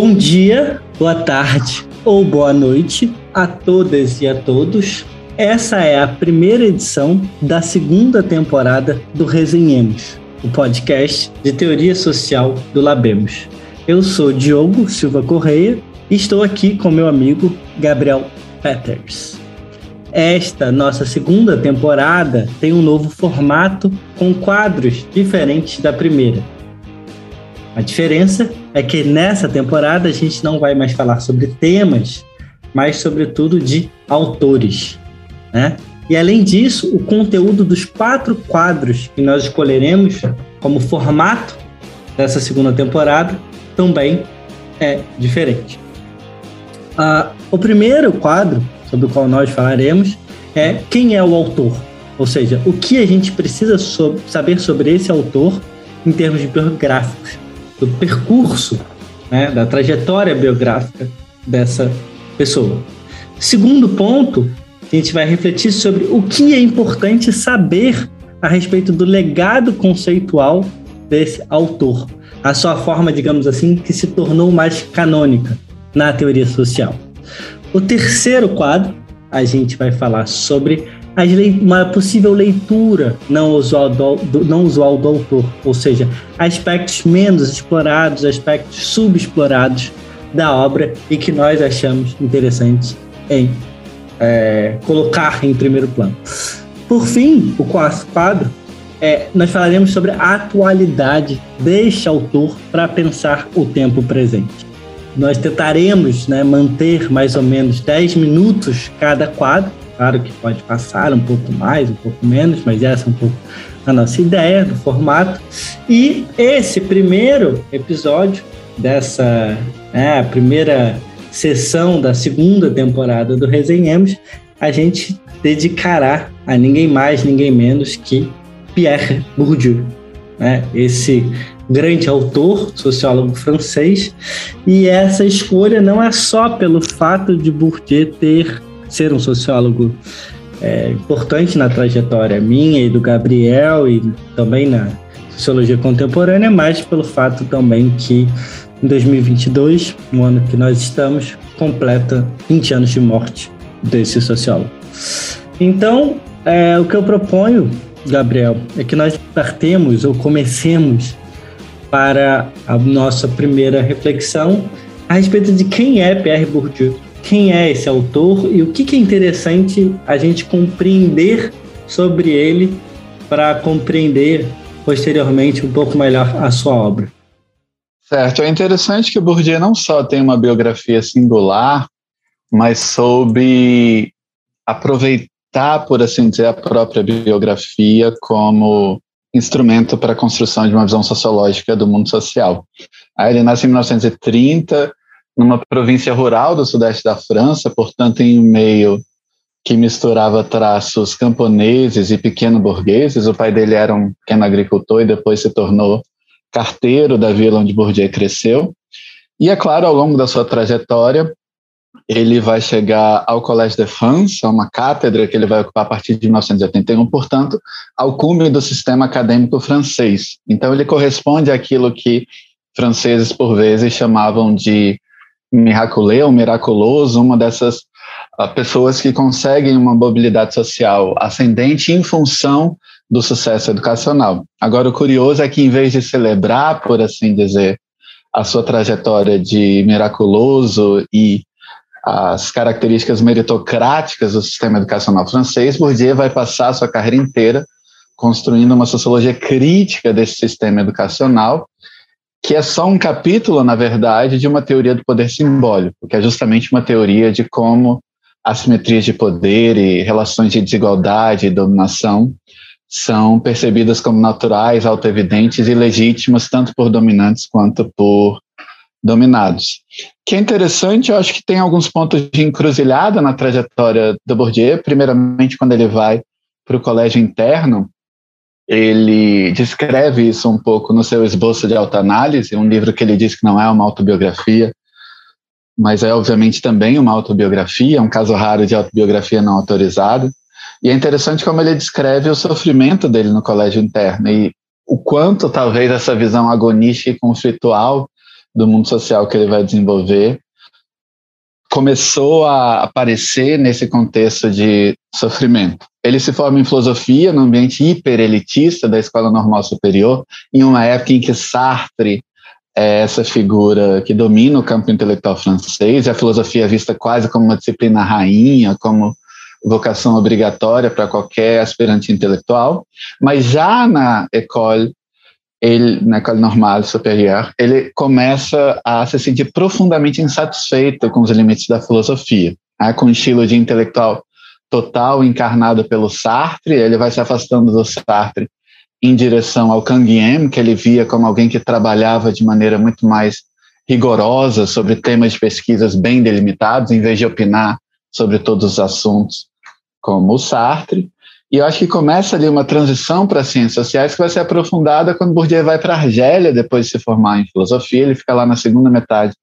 Bom dia, boa tarde ou boa noite a todas e a todos. Essa é a primeira edição da segunda temporada do Resenhemos, o podcast de teoria social do Labemos. Eu sou Diogo Silva Correia e estou aqui com meu amigo Gabriel Peters. Esta nossa segunda temporada tem um novo formato com quadros diferentes da primeira. A diferença é que nessa temporada a gente não vai mais falar sobre temas, mas sobretudo de autores, né? E além disso, o conteúdo dos quatro quadros que nós escolheremos como formato dessa segunda temporada também é diferente. Uh, o primeiro quadro sobre o qual nós falaremos é quem é o autor, ou seja, o que a gente precisa so saber sobre esse autor em termos biográficos, do percurso, né, da trajetória biográfica dessa pessoa. Segundo ponto, a gente vai refletir sobre o que é importante saber a respeito do legado conceitual desse autor, a sua forma, digamos assim, que se tornou mais canônica na teoria social. O terceiro quadro, a gente vai falar sobre uma possível leitura não usual do, não usual do autor, ou seja, aspectos menos explorados, aspectos subexplorados da obra e que nós achamos interessantes em é, colocar em primeiro plano. Por fim, o quarto quadro, é, nós falaremos sobre a atualidade deste autor para pensar o tempo presente. Nós tentaremos né, manter mais ou menos 10 minutos cada quadro. Claro que pode passar um pouco mais, um pouco menos, mas essa é um pouco a nossa ideia do formato. E esse primeiro episódio dessa né, primeira sessão da segunda temporada do Resenhemos, a gente dedicará a ninguém mais, ninguém menos que Pierre Bourdieu, né? esse grande autor, sociólogo francês, e essa escolha não é só pelo fato de Bourdieu ter ser um sociólogo é, importante na trajetória minha e do Gabriel e também na sociologia contemporânea, mas pelo fato também que em 2022, no ano que nós estamos, completa 20 anos de morte desse sociólogo. Então, é, o que eu proponho, Gabriel, é que nós partemos ou comecemos para a nossa primeira reflexão a respeito de quem é Pierre Bourdieu, quem é esse autor e o que, que é interessante a gente compreender sobre ele para compreender posteriormente um pouco melhor a sua obra. Certo, é interessante que Bourdieu não só tem uma biografia singular, mas soube aproveitar, por assim dizer, a própria biografia como instrumento para a construção de uma visão sociológica do mundo social. Aí ele nasce em 1930, numa província rural do sudeste da França, portanto, em um meio que misturava traços camponeses e pequeno-burgueses. O pai dele era um pequeno agricultor e depois se tornou carteiro da vila onde Bourdieu cresceu. E, é claro, ao longo da sua trajetória, ele vai chegar ao Collège de France, uma cátedra que ele vai ocupar a partir de 1981, portanto, ao cume do sistema acadêmico francês. Então, ele corresponde àquilo que franceses, por vezes, chamavam de miraculé ou miraculoso, uma dessas uh, pessoas que conseguem uma mobilidade social ascendente em função do sucesso educacional. Agora, o curioso é que, em vez de celebrar, por assim dizer, a sua trajetória de miraculoso e as características meritocráticas do sistema educacional francês, Bourdieu vai passar a sua carreira inteira construindo uma sociologia crítica desse sistema educacional, que é só um capítulo, na verdade, de uma teoria do poder simbólico, que é justamente uma teoria de como assimetrias de poder e relações de desigualdade e dominação são percebidas como naturais, autoevidentes e legítimas, tanto por dominantes quanto por dominados. Que é interessante, eu acho que tem alguns pontos de encruzilhada na trajetória do Bourdieu. Primeiramente, quando ele vai para o colégio interno, ele descreve isso um pouco no seu esboço de autoanálise, um livro que ele diz que não é uma autobiografia, mas é obviamente também uma autobiografia, um caso raro de autobiografia não autorizada. E é interessante como ele descreve o sofrimento dele no colégio interno e o quanto talvez essa visão agonística e conflitual do mundo social que ele vai desenvolver, começou a aparecer nesse contexto de sofrimento. Ele se forma em filosofia no ambiente hiperelitista da Escola Normal Superior, em uma época em que Sartre é essa figura que domina o campo intelectual francês, e a filosofia é vista quase como uma disciplina rainha, como vocação obrigatória para qualquer aspirante intelectual, mas já na école, ele, na école normale supérieure, ele começa a se sentir profundamente insatisfeito com os limites da filosofia, né, com o estilo de intelectual total encarnado pelo Sartre, ele vai se afastando do Sartre em direção ao Canguiem, que ele via como alguém que trabalhava de maneira muito mais rigorosa sobre temas de pesquisas bem delimitados, em vez de opinar sobre todos os assuntos como o Sartre. E eu acho que começa ali uma transição para as ciências sociais que vai ser aprofundada quando Bourdieu vai para a Argélia, depois de se formar em filosofia. Ele fica lá na segunda metade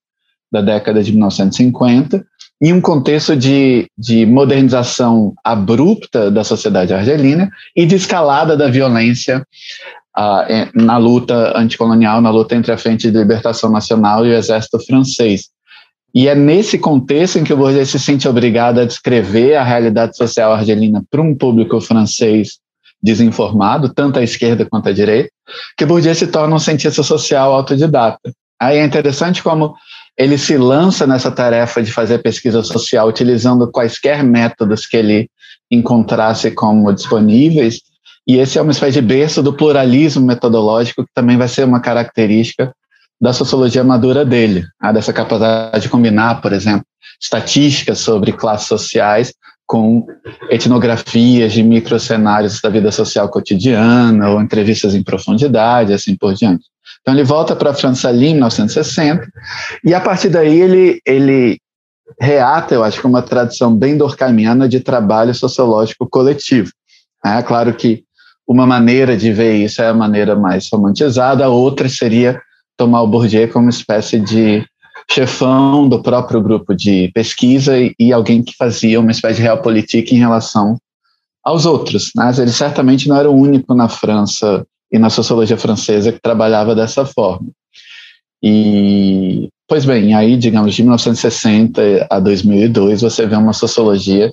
da década de 1950, em um contexto de, de modernização abrupta da sociedade argelina e de escalada da violência uh, na luta anticolonial, na luta entre a Frente de Libertação Nacional e o Exército Francês. E é nesse contexto em que o Bourdieu se sente obrigado a descrever a realidade social argelina para um público francês desinformado, tanto à esquerda quanto à direita, que Bourdieu se torna um cientista social autodidata. Aí é interessante como ele se lança nessa tarefa de fazer pesquisa social utilizando quaisquer métodos que ele encontrasse como disponíveis, e esse é uma espécie de berço do pluralismo metodológico, que também vai ser uma característica da sociologia madura dele, né? dessa capacidade de combinar, por exemplo, estatísticas sobre classes sociais com etnografias de microcenários da vida social cotidiana ou entrevistas em profundidade, assim por diante. Então ele volta para a França ali em 1960 e a partir daí ele, ele reata, eu acho que uma tradição bem dorcamiana de trabalho sociológico coletivo. É claro que uma maneira de ver isso é a maneira mais romantizada, a outra seria tomar o Bourdieu como uma espécie de chefão do próprio grupo de pesquisa e, e alguém que fazia uma espécie de realpolitik em relação aos outros. Né? Ele certamente não era o único na França e na sociologia francesa que trabalhava dessa forma. E, pois bem, aí, digamos, de 1960 a 2002, você vê uma sociologia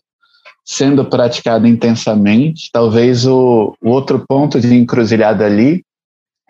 sendo praticada intensamente. Talvez o, o outro ponto de encruzilhada ali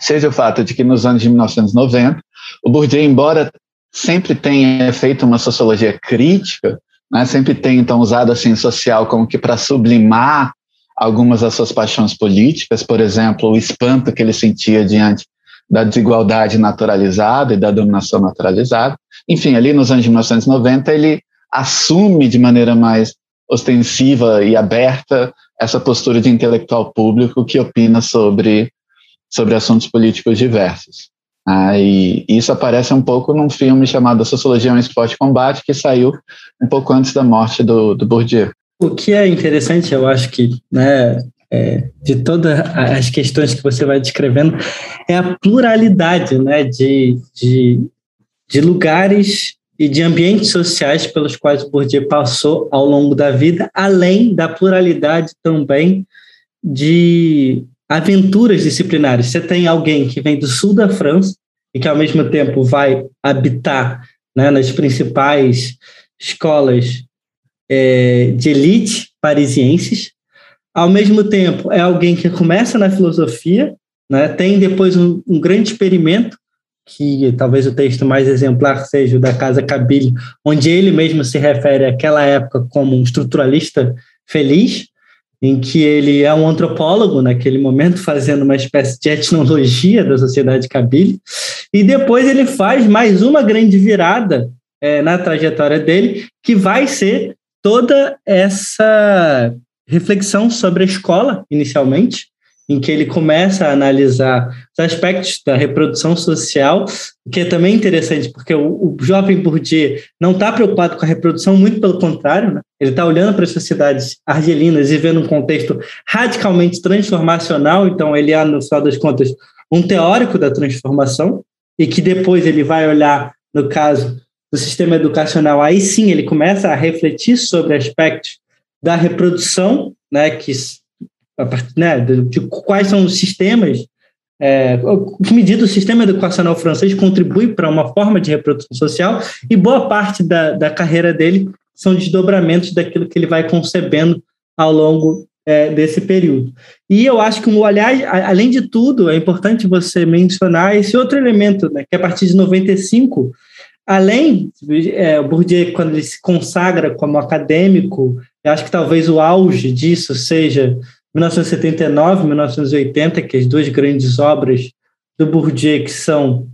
seja o fato de que nos anos de 1990, o Bourdieu, embora sempre tenha feito uma sociologia crítica, né, sempre tenha então usado a ciência social como que para sublimar algumas das suas paixões políticas, por exemplo, o espanto que ele sentia diante da desigualdade naturalizada e da dominação naturalizada. Enfim, ali nos anos de 1990, ele assume de maneira mais ostensiva e aberta essa postura de intelectual público que opina sobre sobre assuntos políticos diversos. Ah, e isso aparece um pouco num filme chamado Sociologia é um Esporte Combate, que saiu um pouco antes da morte do, do Bourdieu. O que é interessante, eu acho que, né, é, de todas as questões que você vai descrevendo, é a pluralidade né, de, de, de lugares e de ambientes sociais pelos quais o Bourdieu passou ao longo da vida, além da pluralidade também de aventuras disciplinares. Você tem alguém que vem do sul da França e que, ao mesmo tempo, vai habitar né, nas principais escolas é, de elite parisienses. Ao mesmo tempo, é alguém que começa na filosofia, né, tem depois um, um grande experimento, que talvez o texto mais exemplar seja o da Casa Cabile, onde ele mesmo se refere àquela época como um estruturalista feliz, em que ele é um antropólogo naquele momento, fazendo uma espécie de etnologia da sociedade Kabyle, e depois ele faz mais uma grande virada é, na trajetória dele, que vai ser toda essa reflexão sobre a escola, inicialmente, em que ele começa a analisar os aspectos da reprodução social, que é também interessante, porque o, o jovem Bourdieu não está preocupado com a reprodução, muito pelo contrário, né? ele está olhando para as sociedades argelinas e vendo um contexto radicalmente transformacional, então ele é, no final das contas, um teórico da transformação, e que depois ele vai olhar, no caso do sistema educacional, aí sim ele começa a refletir sobre aspectos da reprodução, né, que né, de, de, quais são os sistemas é, que medida o sistema educacional francês contribui para uma forma de reprodução social e boa parte da, da carreira dele são desdobramentos daquilo que ele vai concebendo ao longo é, desse período. E eu acho que olhar, além de tudo, é importante você mencionar esse outro elemento, né, que a partir de 95, além, é, o Bourdieu, quando ele se consagra como acadêmico, eu acho que talvez o auge disso seja 1979, 1980, que as duas grandes obras do Bourdieu, que são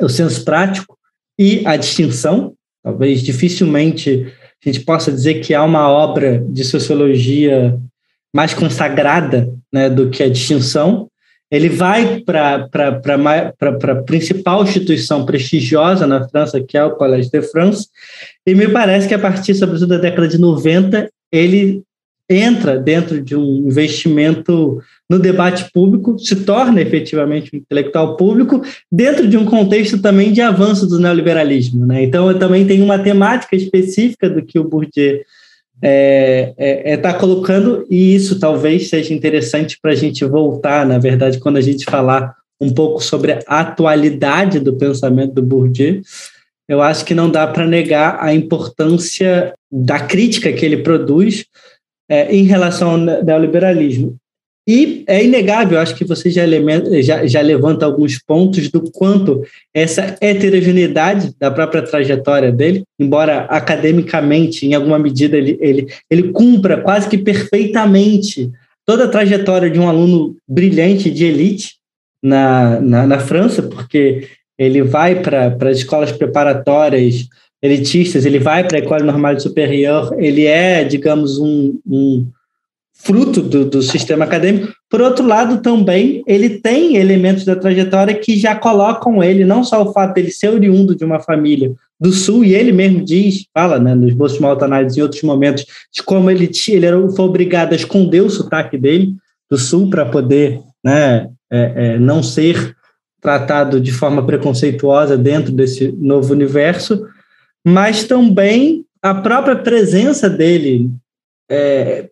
o senso prático e a distinção, talvez dificilmente a gente possa dizer que há uma obra de sociologia mais consagrada né, do que a distinção. Ele vai para a principal instituição prestigiosa na França, que é o Collège de France, e me parece que a partir, sobretudo, da década de 90, ele entra dentro de um investimento no debate público, se torna efetivamente um intelectual público, dentro de um contexto também de avanço do neoliberalismo. Né? Então, eu também tenho uma temática específica do que o Bourdieu está é, é, é tá colocando, e isso talvez seja interessante para a gente voltar, na verdade, quando a gente falar um pouco sobre a atualidade do pensamento do Bourdieu, eu acho que não dá para negar a importância da crítica que ele produz é, em relação ao neoliberalismo. E é inegável, acho que você já, já, já levanta alguns pontos do quanto essa heterogeneidade da própria trajetória dele, embora academicamente, em alguma medida, ele, ele, ele cumpra quase que perfeitamente toda a trajetória de um aluno brilhante de elite na, na, na França, porque ele vai para as escolas preparatórias elitistas, ele vai para a École Normale Supérieure, ele é, digamos, um, um fruto do, do, sistema acadêmico. Por outro lado, também, ele tem elementos da trajetória que já colocam ele, não só o fato dele ser oriundo de uma família do Sul, e ele mesmo diz, fala né, nos bolsos de em outros momentos, de como ele, ele era, foi obrigado a esconder o sotaque dele do Sul para poder né, é, é, não ser tratado de forma preconceituosa dentro desse novo universo, mas também a própria presença dele é,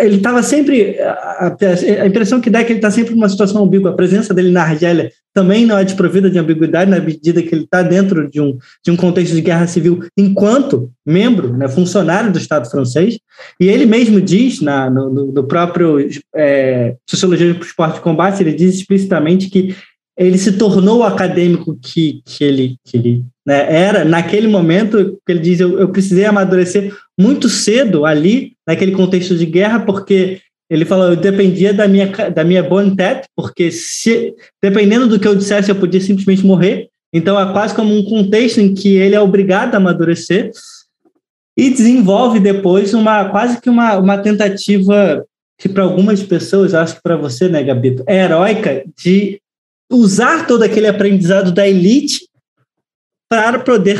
ele estava sempre. A, impressão que dá é que ele está sempre numa situação ambígua. A presença dele na Argélia também não é desprovida de ambiguidade, na medida que ele está dentro de um, de um contexto de guerra civil, enquanto membro, né, funcionário do Estado francês. E ele mesmo diz, na, no, no próprio é, Sociologia do Esporte de Combate, ele diz explicitamente que ele se tornou o acadêmico que, que ele, que ele né, era. Naquele momento, ele diz, eu, eu precisei amadurecer muito cedo ali, naquele contexto de guerra, porque ele falou, eu dependia da minha, da minha tête, porque se, dependendo do que eu dissesse, eu podia simplesmente morrer. Então, é quase como um contexto em que ele é obrigado a amadurecer e desenvolve depois uma quase que uma, uma tentativa que para algumas pessoas, acho que para você, né, Gabito, é heróica de usar todo aquele aprendizado da elite para poder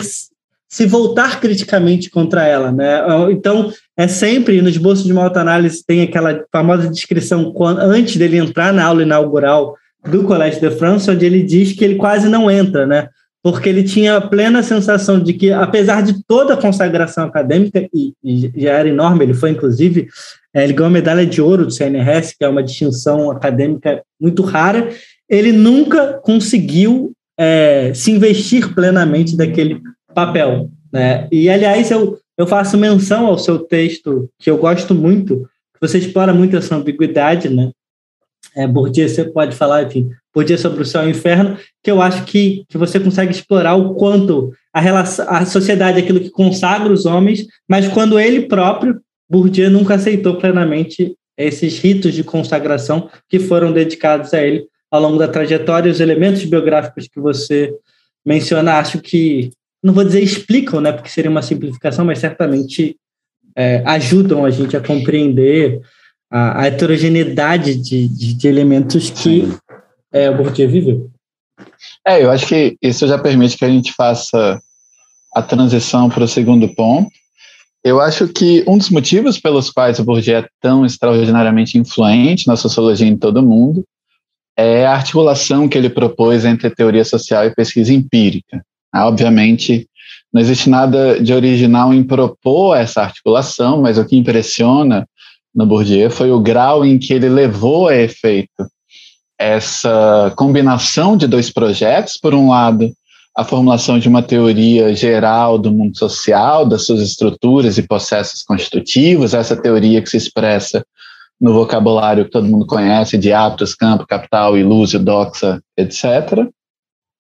se voltar criticamente contra ela, né? Então, é sempre, no esboço de uma autoanálise, tem aquela famosa descrição antes dele entrar na aula inaugural do Collège de France, onde ele diz que ele quase não entra, né? Porque ele tinha a plena sensação de que, apesar de toda a consagração acadêmica, e, e já era enorme, ele foi, inclusive, é, ele ganhou a medalha de ouro do CNRS, que é uma distinção acadêmica muito rara, ele nunca conseguiu é, se investir plenamente daquele papel. Né? E, aliás, eu, eu faço menção ao seu texto, que eu gosto muito, que você explora muito essa ambiguidade, né? É, Bourdieu, você pode falar, enfim, Bourdieu sobre o céu e o inferno, que eu acho que, que você consegue explorar o quanto a, relação, a sociedade é aquilo que consagra os homens, mas quando ele próprio, Bourdieu, nunca aceitou plenamente esses ritos de consagração que foram dedicados a ele ao longo da trajetória, os elementos biográficos que você menciona, acho que, não vou dizer explicam, né, porque seria uma simplificação, mas certamente é, ajudam a gente a compreender a, a heterogeneidade de, de, de, elementos que é, o Bourdieu viveu. É, eu acho que isso já permite que a gente faça a transição para o segundo ponto. Eu acho que um dos motivos pelos quais o Bourdieu é tão extraordinariamente influente na sociologia em todo o mundo é a articulação que ele propôs entre teoria social e pesquisa empírica. Ah, obviamente, não existe nada de original em propor essa articulação, mas o que impressiona no Bourdieu foi o grau em que ele levou a efeito essa combinação de dois projetos, por um lado, a formulação de uma teoria geral do mundo social, das suas estruturas e processos constitutivos, essa teoria que se expressa no vocabulário que todo mundo conhece de aptos, campo, capital, ilúzio, doxa, etc.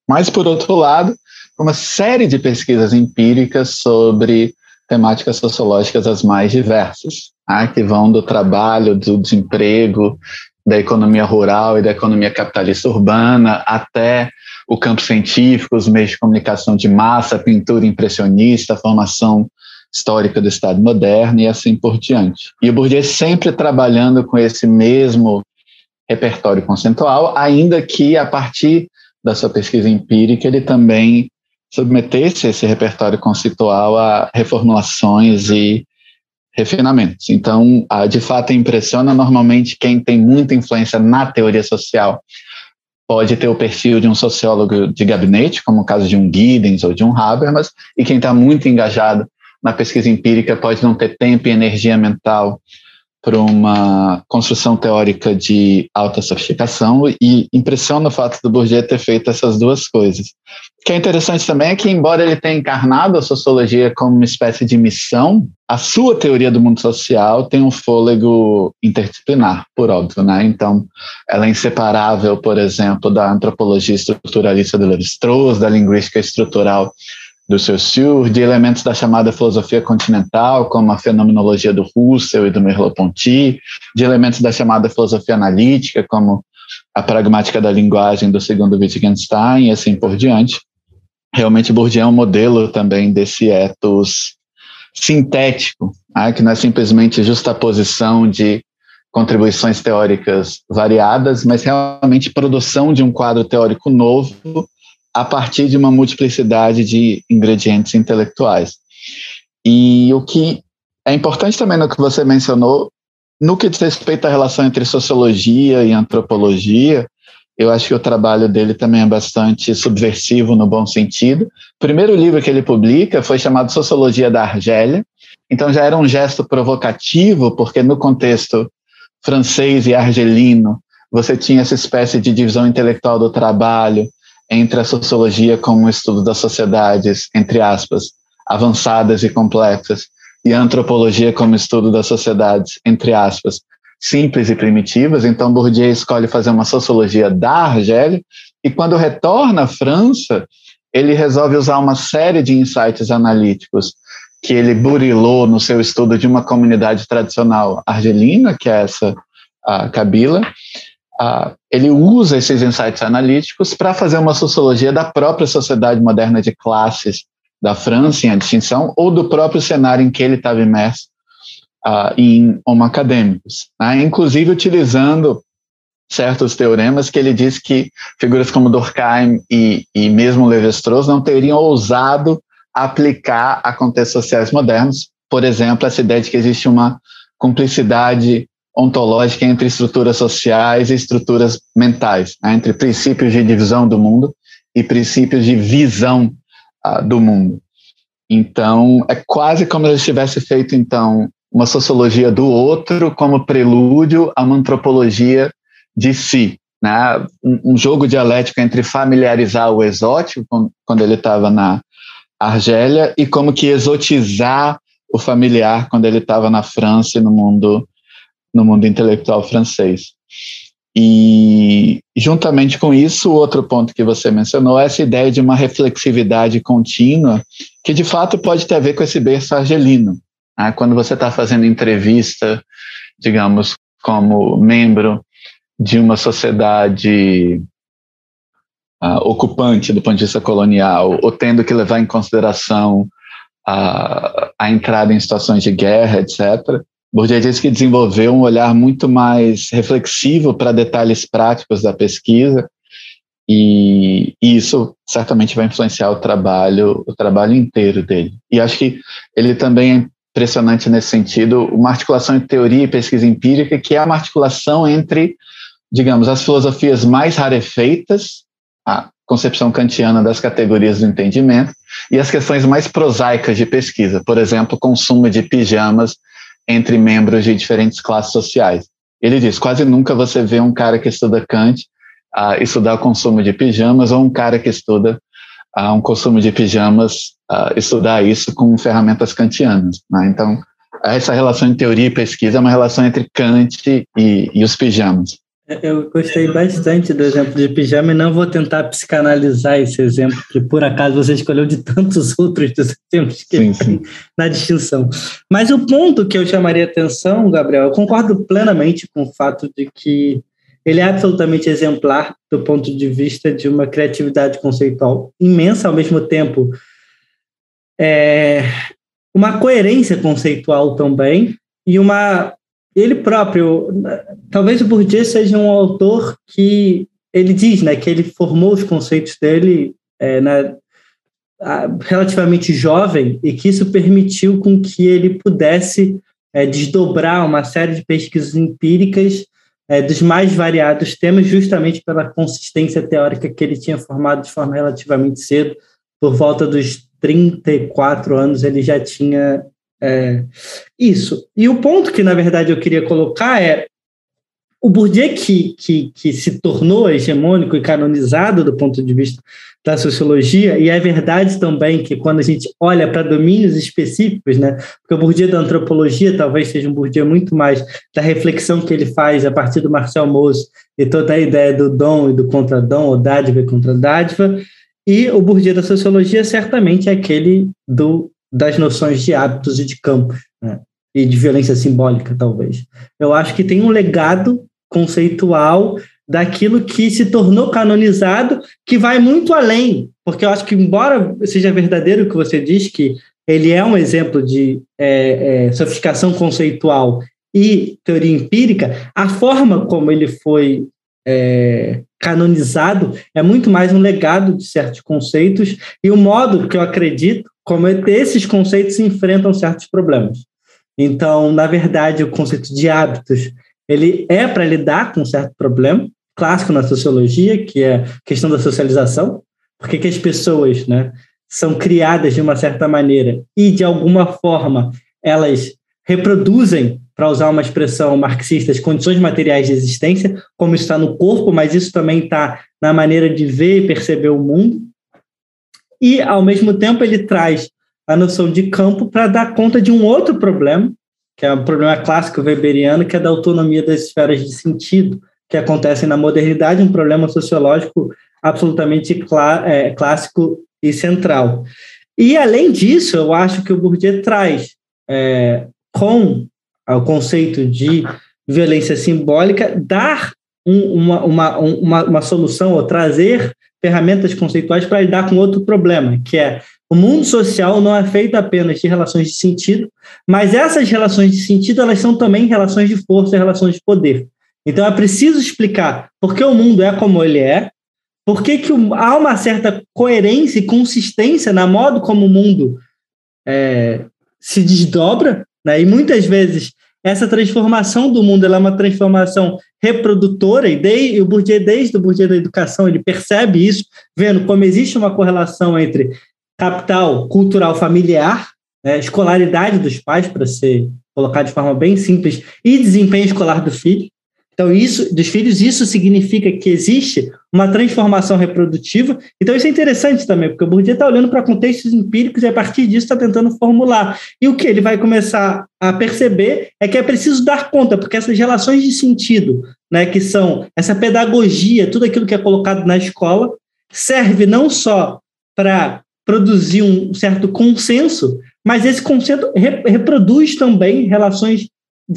Mas, por outro lado, uma série de pesquisas empíricas sobre temáticas sociológicas as mais diversas, né, que vão do trabalho, do desemprego, da economia rural e da economia capitalista urbana, até o campo científico, os meios de comunicação de massa, pintura impressionista, formação histórica do Estado moderno e assim por diante. E o Bourdieu sempre trabalhando com esse mesmo repertório conceitual, ainda que a partir da sua pesquisa empírica ele também submetesse esse repertório conceitual a reformulações e refinamentos. Então, de fato, impressiona normalmente quem tem muita influência na teoria social pode ter o perfil de um sociólogo de gabinete, como o caso de um Giddens ou de um Habermas, e quem está muito engajado na pesquisa empírica pode não ter tempo e energia mental para uma construção teórica de alta sofisticação e impressiona o fato do Bourdieu ter feito essas duas coisas. O que é interessante também é que, embora ele tenha encarnado a sociologia como uma espécie de missão, a sua teoria do mundo social tem um fôlego interdisciplinar, por óbvio, né? Então, ela é inseparável, por exemplo, da antropologia estruturalista de Levi-Strauss, da linguística estrutural do Saussure, de elementos da chamada filosofia continental, como a fenomenologia do Russell e do Merleau-Ponty, de elementos da chamada filosofia analítica, como a pragmática da linguagem do segundo Wittgenstein e assim por diante. Realmente, Bourdieu é um modelo também desse ethos sintético, né, que não é simplesmente justaposição de contribuições teóricas variadas, mas realmente produção de um quadro teórico novo a partir de uma multiplicidade de ingredientes intelectuais. E o que é importante também no que você mencionou, no que diz respeito à relação entre sociologia e antropologia, eu acho que o trabalho dele também é bastante subversivo no bom sentido. O primeiro livro que ele publica foi chamado Sociologia da Argélia, então já era um gesto provocativo, porque no contexto francês e argelino, você tinha essa espécie de divisão intelectual do trabalho, entre a sociologia como estudo das sociedades, entre aspas, avançadas e complexas, e a antropologia como estudo das sociedades, entre aspas, simples e primitivas. Então, Bourdieu escolhe fazer uma sociologia da Argélia, e quando retorna à França, ele resolve usar uma série de insights analíticos que ele burilou no seu estudo de uma comunidade tradicional argelina, que é essa a Kabila, ele usa esses insights analíticos para fazer uma sociologia da própria sociedade moderna de classes da França, em distinção, ou do próprio cenário em que ele estava imerso uh, em homo acadêmicos, né? inclusive utilizando certos teoremas que ele diz que figuras como Durkheim e, e mesmo Levi-Strauss não teriam ousado aplicar a contextos sociais modernos, por exemplo, essa ideia de que existe uma cumplicidade ontológica entre estruturas sociais e estruturas mentais, né, entre princípios de divisão do mundo e princípios de visão uh, do mundo. Então, é quase como se tivesse feito, então, uma sociologia do outro como prelúdio a uma antropologia de si. Né? Um, um jogo dialético entre familiarizar o exótico, quando ele estava na Argélia, e como que exotizar o familiar quando ele estava na França e no mundo no mundo intelectual francês. E, juntamente com isso, outro ponto que você mencionou é essa ideia de uma reflexividade contínua, que de fato pode ter a ver com esse berço argelino. Né? Quando você está fazendo entrevista, digamos, como membro de uma sociedade uh, ocupante do ponto de vista colonial, ou tendo que levar em consideração a, a entrada em situações de guerra, etc., Bourdieu diz que desenvolveu um olhar muito mais reflexivo para detalhes práticos da pesquisa e, e, isso certamente vai influenciar o trabalho, o trabalho inteiro dele. E acho que ele também é impressionante nesse sentido, uma articulação entre teoria e pesquisa empírica, que é uma articulação entre, digamos, as filosofias mais rarefeitas, a concepção kantiana das categorias do entendimento, e as questões mais prosaicas de pesquisa, por exemplo, consumo de pijamas entre membros de diferentes classes sociais. Ele diz: quase nunca você vê um cara que estuda Kant a estudar o consumo de pijamas ou um cara que estuda a um consumo de pijamas, a estudar isso com ferramentas kantianas. Né? Então, essa relação de teoria e pesquisa é uma relação entre Kant e, e os pijamas. Eu gostei bastante do exemplo de pijama e não vou tentar psicanalizar esse exemplo, que por acaso você escolheu de tantos outros dos exemplos que sim, sim. na distinção. Mas o ponto que eu chamaria atenção, Gabriel, eu concordo plenamente com o fato de que ele é absolutamente exemplar do ponto de vista de uma criatividade conceitual imensa, ao mesmo tempo é, uma coerência conceitual também e uma ele próprio, talvez o Bourdieu seja um autor que ele diz, né, que ele formou os conceitos dele é, na, relativamente jovem e que isso permitiu com que ele pudesse é, desdobrar uma série de pesquisas empíricas é, dos mais variados temas, justamente pela consistência teórica que ele tinha formado de forma relativamente cedo, por volta dos 34 anos ele já tinha é, isso. E o ponto que, na verdade, eu queria colocar é o Bourdieu que, que, que se tornou hegemônico e canonizado do ponto de vista da sociologia, e é verdade também que quando a gente olha para domínios específicos, né, porque o Bourdieu da antropologia talvez seja um Bourdieu muito mais da reflexão que ele faz a partir do Marcel Mauss e toda a ideia do dom e do contradom, ou dádiva e contradádiva, e o Bourdieu da sociologia certamente é aquele do das noções de hábitos e de campos, né? e de violência simbólica, talvez. Eu acho que tem um legado conceitual daquilo que se tornou canonizado, que vai muito além, porque eu acho que, embora seja verdadeiro o que você diz, que ele é um exemplo de é, é, sofisticação conceitual e teoria empírica, a forma como ele foi é, canonizado é muito mais um legado de certos conceitos e o modo que eu acredito como esses conceitos enfrentam certos problemas. Então, na verdade, o conceito de hábitos ele é para lidar com um certo problema clássico na sociologia, que é a questão da socialização, porque que as pessoas, né, são criadas de uma certa maneira e de alguma forma elas reproduzem, para usar uma expressão marxista, as condições materiais de existência, como está no corpo, mas isso também está na maneira de ver e perceber o mundo. E, ao mesmo tempo, ele traz a noção de campo para dar conta de um outro problema, que é um problema clássico weberiano, que é da autonomia das esferas de sentido, que acontecem na modernidade, um problema sociológico absolutamente clá é, clássico e central. E, além disso, eu acho que o Bourdieu traz, é, com o conceito de violência simbólica, dar um, uma, uma, uma, uma solução, ou trazer ferramentas conceituais para lidar com outro problema, que é o mundo social não é feito apenas de relações de sentido, mas essas relações de sentido elas são também relações de força e relações de poder. Então é preciso explicar por que o mundo é como ele é, por que, que há uma certa coerência e consistência na modo como o mundo é, se desdobra, né? e muitas vezes essa transformação do mundo é uma transformação reprodutora, e, de, e o Bourdieu, desde o Bourdieu da educação, ele percebe isso, vendo como existe uma correlação entre capital cultural familiar, né, escolaridade dos pais, para ser colocado de forma bem simples, e desempenho escolar do filho. Então, isso dos filhos, isso significa que existe uma transformação reprodutiva. Então, isso é interessante também, porque o Bourdieu está olhando para contextos empíricos e, a partir disso, está tentando formular. E o que ele vai começar a perceber é que é preciso dar conta, porque essas relações de sentido, né, que são essa pedagogia, tudo aquilo que é colocado na escola, serve não só para produzir um certo consenso, mas esse consenso reproduz também relações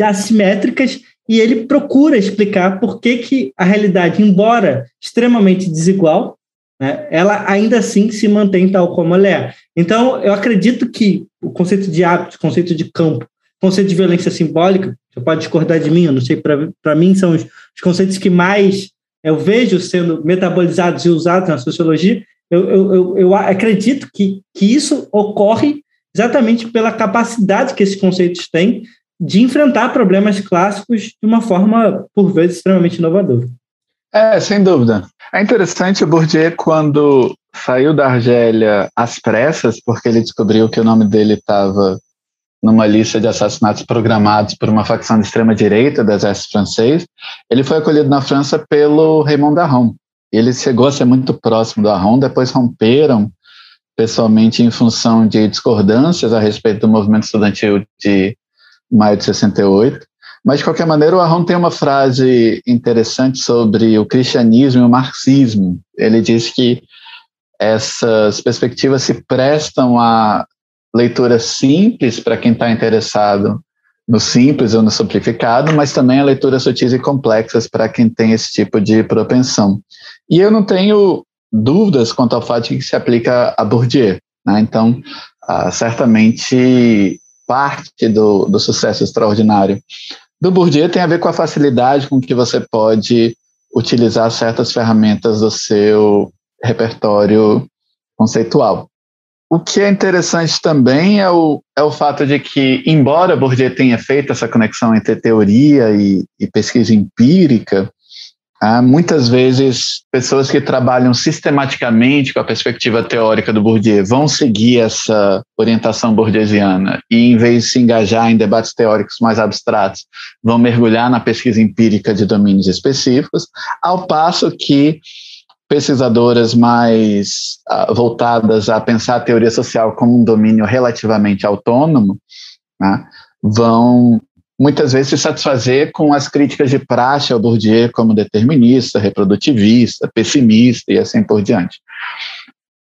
assimétricas e ele procura explicar por que, que a realidade, embora extremamente desigual, né, ela ainda assim se mantém tal como ela é. Então, eu acredito que o conceito de hábito, o conceito de campo, o conceito de violência simbólica, você pode discordar de mim, eu não sei, para mim são os, os, conceitos que mais eu vejo sendo metabolizados e usados na sociologia. Eu, eu, eu, eu acredito que, que isso ocorre exatamente pela capacidade que esses conceitos têm de enfrentar problemas clássicos de uma forma, por vezes, extremamente inovadora. É, sem dúvida. É interessante o Bourdieu, quando saiu da Argélia às pressas, porque ele descobriu que o nome dele estava numa lista de assassinatos programados por uma facção de extrema-direita do exército francês, ele foi acolhido na França pelo Raymond Aron, ele chegou a ser muito próximo do Arron, depois romperam pessoalmente em função de discordâncias a respeito do movimento estudantil de maio de 68. Mas, de qualquer maneira, o Arron tem uma frase interessante sobre o cristianismo e o marxismo. Ele diz que essas perspectivas se prestam a leitura simples para quem está interessado no simples ou no simplificado, mas também a leituras sutis e complexas para quem tem esse tipo de propensão. E eu não tenho dúvidas quanto ao fato de que se aplica a Bourdieu. Né? Então, uh, certamente parte do, do sucesso extraordinário do Bourdieu tem a ver com a facilidade com que você pode utilizar certas ferramentas do seu repertório conceitual. O que é interessante também é o, é o fato de que, embora Bourdieu tenha feito essa conexão entre teoria e, e pesquisa empírica, Há muitas vezes pessoas que trabalham sistematicamente com a perspectiva teórica do Bourdieu vão seguir essa orientação bourdieusiana e, em vez de se engajar em debates teóricos mais abstratos, vão mergulhar na pesquisa empírica de domínios específicos, ao passo que pesquisadoras mais uh, voltadas a pensar a teoria social como um domínio relativamente autônomo né, vão muitas vezes se satisfazer com as críticas de praxe ao Bourdieu como determinista, reprodutivista, pessimista e assim por diante.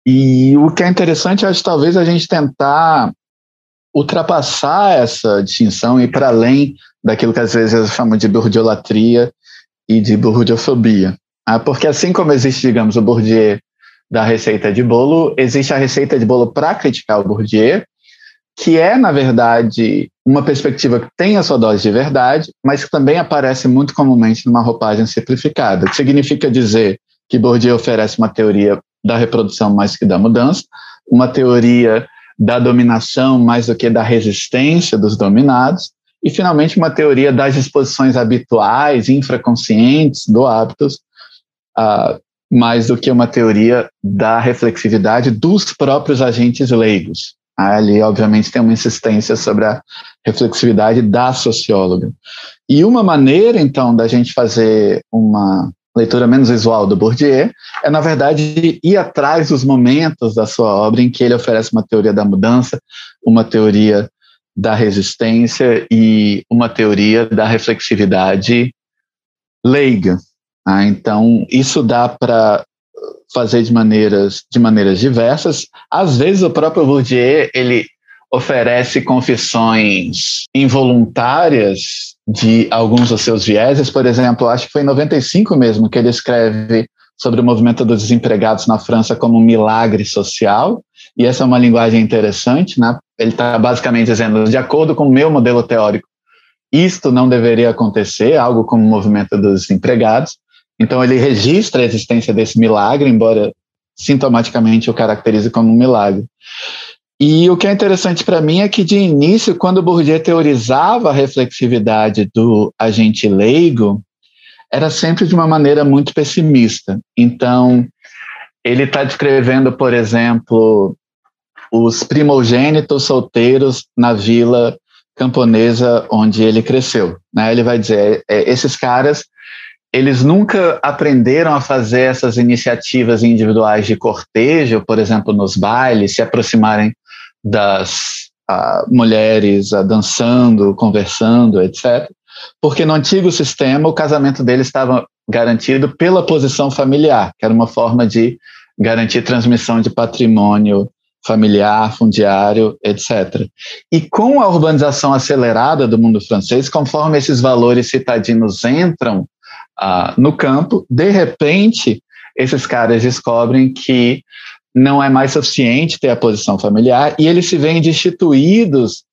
E o que é interessante, acho talvez a gente tentar ultrapassar essa distinção e ir para além daquilo que às vezes chamo de bourdielatria e de bourdiofobia. Ah, porque assim como existe, digamos, o Bourdieu da receita de bolo, existe a receita de bolo para criticar o Bourdieu, que é, na verdade, uma perspectiva que tem a sua dose de verdade, mas que também aparece muito comumente numa roupagem simplificada, que significa dizer que Bourdieu oferece uma teoria da reprodução mais que da mudança, uma teoria da dominação mais do que da resistência dos dominados, e, finalmente, uma teoria das disposições habituais, infraconscientes do hábitos, uh, mais do que uma teoria da reflexividade dos próprios agentes leigos. Ali, obviamente, tem uma insistência sobre a reflexividade da socióloga. E uma maneira, então, da gente fazer uma leitura menos visual do Bourdieu é, na verdade, ir atrás dos momentos da sua obra em que ele oferece uma teoria da mudança, uma teoria da resistência e uma teoria da reflexividade leiga. Ah, então, isso dá para fazer de maneiras, de maneiras diversas. Às vezes o próprio Bourdieu, ele oferece confissões involuntárias de alguns dos seus vieses, por exemplo, acho que foi em 95 mesmo que ele escreve sobre o movimento dos desempregados na França como um milagre social, e essa é uma linguagem interessante, né? Ele está basicamente dizendo, de acordo com o meu modelo teórico, isto não deveria acontecer, algo como o movimento dos desempregados, então ele registra a existência desse milagre, embora sintomaticamente o caracterize como um milagre. E o que é interessante para mim é que, de início, quando Bourdieu teorizava a reflexividade do agente leigo, era sempre de uma maneira muito pessimista. Então, ele está descrevendo, por exemplo, os primogênitos solteiros na vila camponesa onde ele cresceu. Né? Ele vai dizer: é, esses caras eles nunca aprenderam a fazer essas iniciativas individuais de cortejo, por exemplo, nos bailes, se aproximarem das uh, mulheres uh, dançando, conversando, etc. Porque no antigo sistema o casamento deles estava garantido pela posição familiar, que era uma forma de garantir transmissão de patrimônio familiar, fundiário, etc. E com a urbanização acelerada do mundo francês, conforme esses valores citadinos entram ah, no campo, de repente, esses caras descobrem que não é mais suficiente ter a posição familiar e eles se veem destituídos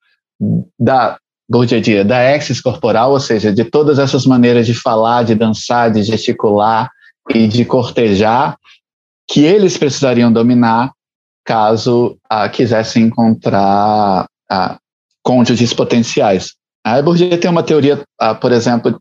da do dia a dia, da exis corporal, ou seja, de todas essas maneiras de falar, de dançar, de gesticular e de cortejar que eles precisariam dominar caso ah, quisessem encontrar ah, cônjuges potenciais. A Bourdieu tem uma teoria, ah, por exemplo,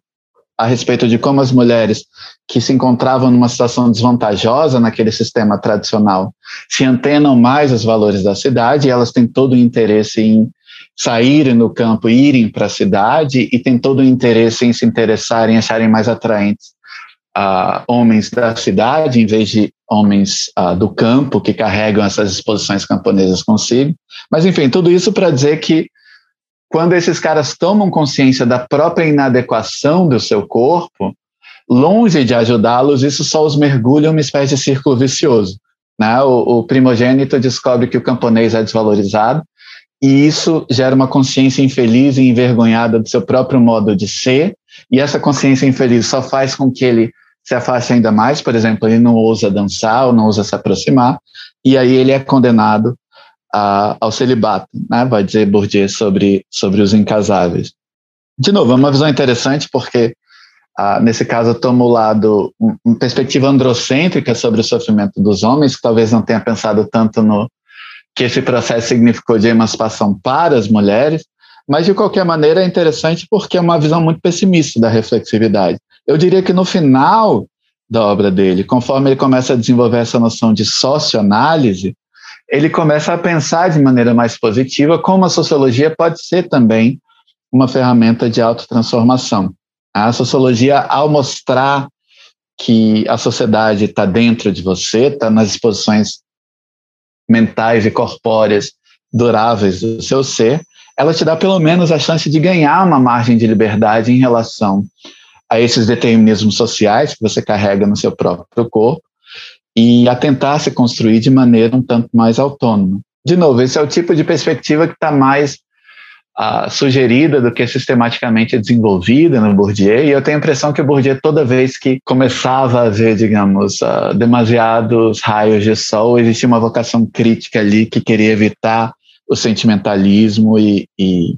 a respeito de como as mulheres que se encontravam numa situação desvantajosa naquele sistema tradicional se antenam mais aos valores da cidade e elas têm todo o interesse em saírem no campo, irem para a cidade e têm todo o interesse em se interessarem, acharem mais atraentes uh, homens da cidade em vez de homens uh, do campo que carregam essas exposições camponesas consigo. Mas, enfim, tudo isso para dizer que quando esses caras tomam consciência da própria inadequação do seu corpo, longe de ajudá-los, isso só os mergulha em uma espécie de círculo vicioso. Né? O, o primogênito descobre que o camponês é desvalorizado, e isso gera uma consciência infeliz e envergonhada do seu próprio modo de ser, e essa consciência infeliz só faz com que ele se afaste ainda mais, por exemplo, ele não ousa dançar ou não ousa se aproximar, e aí ele é condenado a, ao celibato, né? vai dizer Bourdieu sobre, sobre os incasáveis. De novo, é uma visão interessante porque, ah, nesse caso, eu tomo o lado, um, uma perspectiva androcêntrica sobre o sofrimento dos homens, que talvez não tenha pensado tanto no, que esse processo significou de emancipação para as mulheres, mas de qualquer maneira é interessante porque é uma visão muito pessimista da reflexividade. Eu diria que no final da obra dele, conforme ele começa a desenvolver essa noção de socioanálise, ele começa a pensar de maneira mais positiva como a sociologia pode ser também uma ferramenta de autotransformação. A sociologia, ao mostrar que a sociedade está dentro de você, está nas exposições mentais e corpóreas duráveis do seu ser, ela te dá pelo menos a chance de ganhar uma margem de liberdade em relação a esses determinismos sociais que você carrega no seu próprio corpo e a tentar se construir de maneira um tanto mais autônoma. De novo, esse é o tipo de perspectiva que está mais uh, sugerida do que sistematicamente desenvolvida no Bourdieu, e eu tenho a impressão que o Bourdieu, toda vez que começava a ver, digamos, uh, demasiados raios de sol, existia uma vocação crítica ali que queria evitar o sentimentalismo e, e,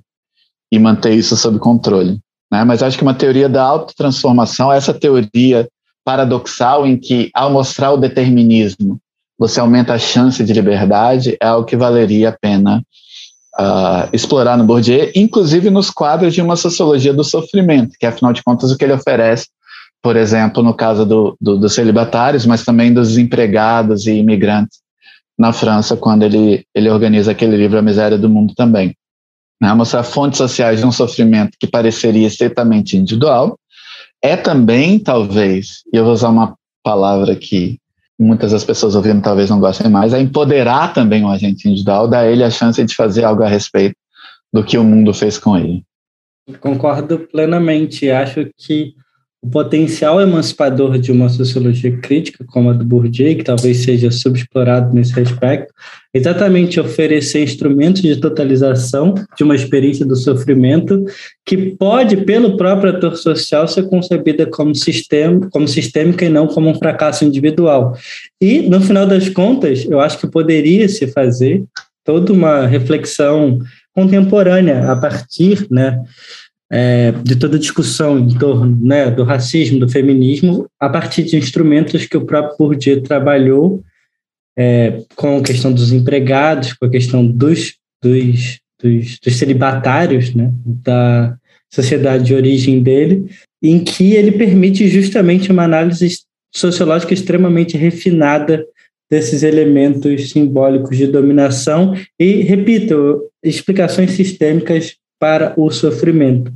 e manter isso sob controle. Né? Mas acho que uma teoria da autotransformação, essa teoria paradoxal em que, ao mostrar o determinismo, você aumenta a chance de liberdade, é o que valeria a pena uh, explorar no Bourdieu, inclusive nos quadros de uma sociologia do sofrimento, que afinal de contas o que ele oferece, por exemplo, no caso do, do, dos celibatários, mas também dos desempregados e imigrantes na França, quando ele, ele organiza aquele livro A Miséria do Mundo também. Né? Mostrar fontes sociais de um sofrimento que pareceria estritamente individual, é também, talvez, e eu vou usar uma palavra que muitas das pessoas ouvindo talvez não gostem mais, é empoderar também o agente individual, dar ele a chance de fazer algo a respeito do que o mundo fez com ele. Concordo plenamente. Acho que o potencial emancipador de uma sociologia crítica, como a do Bourdieu, que talvez seja subexplorado nesse aspecto, é exatamente oferecer instrumentos de totalização de uma experiência do sofrimento que pode, pelo próprio ator social, ser concebida como, sistema, como sistêmica e não como um fracasso individual. E, no final das contas, eu acho que poderia se fazer toda uma reflexão contemporânea a partir né, é, de toda discussão em torno né, do racismo, do feminismo, a partir de instrumentos que o próprio Bourdieu trabalhou é, com a questão dos empregados, com a questão dos, dos, dos, dos celibatários, né, da sociedade de origem dele, em que ele permite justamente uma análise sociológica extremamente refinada desses elementos simbólicos de dominação e, repito, explicações sistêmicas para o sofrimento.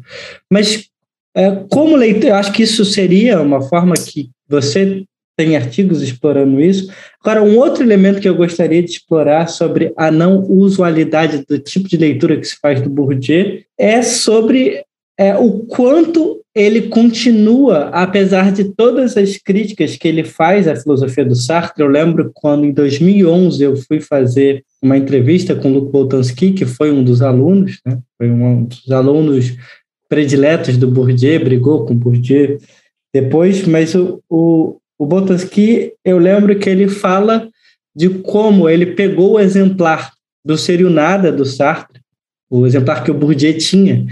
Mas, é, como leitor, acho que isso seria uma forma que você tem artigos explorando isso. Agora, um outro elemento que eu gostaria de explorar sobre a não usualidade do tipo de leitura que se faz do Bourdieu é sobre é, o quanto ele continua, apesar de todas as críticas que ele faz à filosofia do Sartre. Eu lembro quando, em 2011, eu fui fazer uma entrevista com o Luc Boltanski, que foi um dos alunos, né? foi um dos alunos prediletos do Bourdieu, brigou com o Bourdieu depois, mas o, o, o Boltanski, eu lembro que ele fala de como ele pegou o exemplar do Serio Nada, do Sartre, o exemplar que o Bourdieu tinha,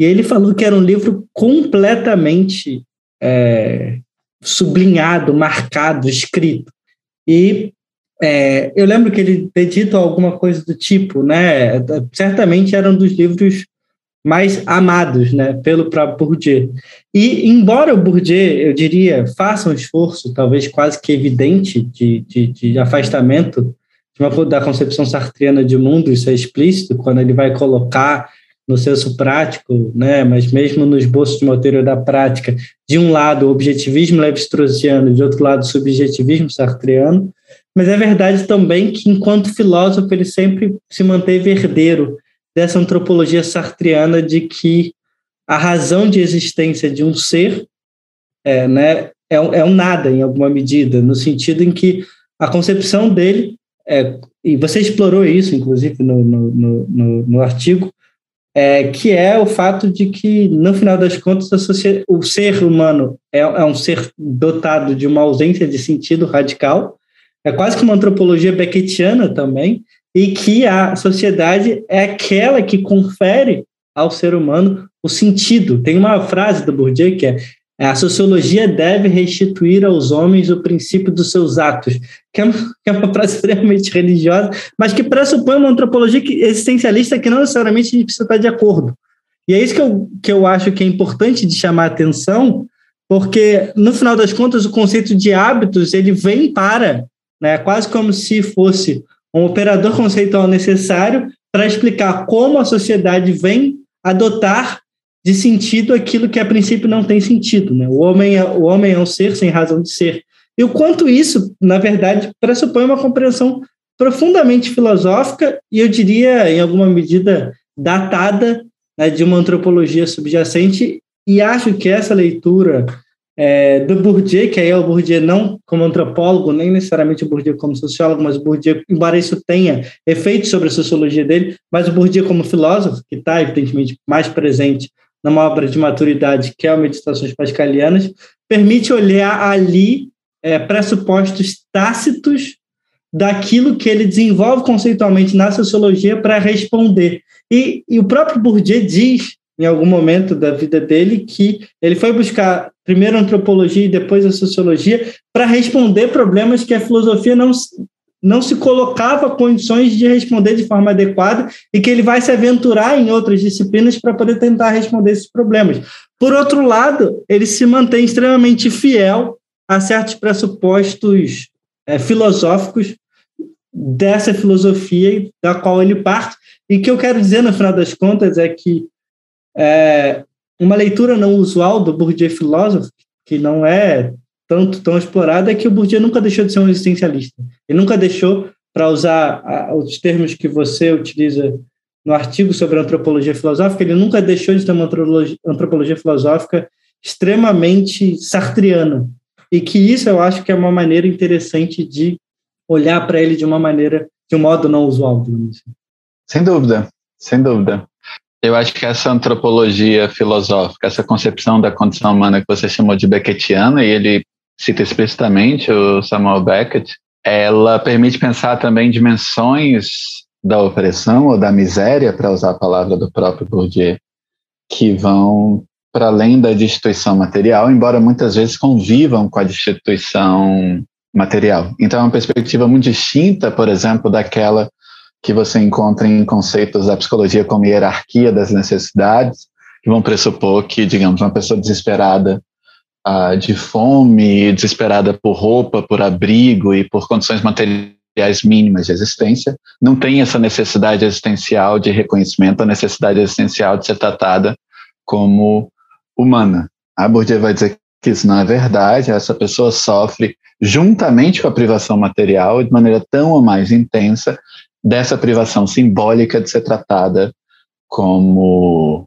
e ele falou que era um livro completamente é, sublinhado, marcado, escrito. E é, eu lembro que ele ter dito alguma coisa do tipo, né? Certamente era um dos livros mais amados, né, pelo próprio Bourdieu. E embora o Bourdieu, eu diria, faça um esforço, talvez quase que evidente, de, de, de afastamento de uma, da concepção sartriana de mundo, isso é explícito, quando ele vai colocar no senso prático, né, mas mesmo no esboço de teoria da prática, de um lado o objetivismo levi-straussiano, de outro lado o subjetivismo sartreano, mas é verdade também que, enquanto filósofo, ele sempre se manteve herdeiro dessa antropologia sartreana de que a razão de existência de um ser é, né, é, um, é um nada, em alguma medida, no sentido em que a concepção dele, é, e você explorou isso, inclusive, no, no, no, no artigo, é, que é o fato de que, no final das contas, o ser humano é, é, um ser dotado de uma ausência de sentido radical, é quase que uma antropologia beckettiana também, e que a sociedade é aquela que confere ao ser humano o sentido. Tem uma frase do Bourdieu que é a sociologia deve restituir aos homens o princípio dos seus atos, que é uma, que é uma frase extremamente religiosa, mas que pressupõe uma antropologia existencialista que não necessariamente a gente precisa estar de acordo. E é isso que eu, que eu acho que é importante de chamar a atenção, porque, no final das contas, o conceito de hábitos ele vem para, né, quase como se fosse um operador conceitual necessário para explicar como a sociedade vem adotar de sentido aquilo que a princípio não tem sentido. Né? O, homem é, o homem é um ser sem razão de ser. E o quanto isso, na verdade, pressupõe uma compreensão profundamente filosófica e eu diria, em alguma medida, datada né, de uma antropologia subjacente. E acho que essa leitura é, do Bourdieu, que aí é o Bourdieu não como antropólogo, nem necessariamente o Bourdieu como sociólogo, mas o Bourdieu, embora isso tenha efeitos sobre a sociologia dele, mas o Bourdieu como filósofo, que está, evidentemente, mais presente numa obra de maturidade que é o Meditações Pascalianas, permite olhar ali é, pressupostos tácitos daquilo que ele desenvolve conceitualmente na sociologia para responder. E, e, o próprio Bourdieu diz, em algum momento da vida dele, que ele foi buscar primeiro a antropologia e depois a sociologia para responder problemas que a filosofia não, não se colocava condições de responder de forma adequada e que ele vai se aventurar em outras disciplinas para poder tentar responder esses problemas. Por outro lado, ele se mantém extremamente fiel a certos pressupostos é, filosóficos dessa filosofia da qual ele parte. E que eu quero dizer, no final das contas, é que é, uma leitura não usual do Bourdieu filósofo, que não é tanto tão explorada é que o Bourdieu nunca deixou de ser um existencialista. Ele nunca deixou, para usar os termos que você utiliza no artigo sobre antropologia filosófica, ele nunca deixou de ter uma antropologia, antropologia filosófica extremamente sartriana. E que isso eu acho que é uma maneira interessante de olhar para ele de uma maneira, de um modo não usual. Assim. Sem dúvida, sem dúvida. Eu acho que essa antropologia filosófica, essa concepção da condição humana que você chamou de Beckettiana, e ele cita explicitamente o Samuel Beckett, ela permite pensar também dimensões da opressão ou da miséria, para usar a palavra do próprio Bourdieu, que vão para além da destituição material, embora muitas vezes convivam com a destituição material. Então é uma perspectiva muito distinta, por exemplo, daquela que você encontra em conceitos da psicologia como hierarquia das necessidades, que vão pressupor que, digamos, uma pessoa desesperada uh, de fome, desesperada por roupa, por abrigo e por condições materiais mínimas de existência, não tem essa necessidade existencial de reconhecimento, a necessidade existencial de ser tratada como humana. A Bourdieu vai dizer que isso não é verdade, essa pessoa sofre juntamente com a privação material de maneira tão ou mais intensa dessa privação simbólica de ser tratada como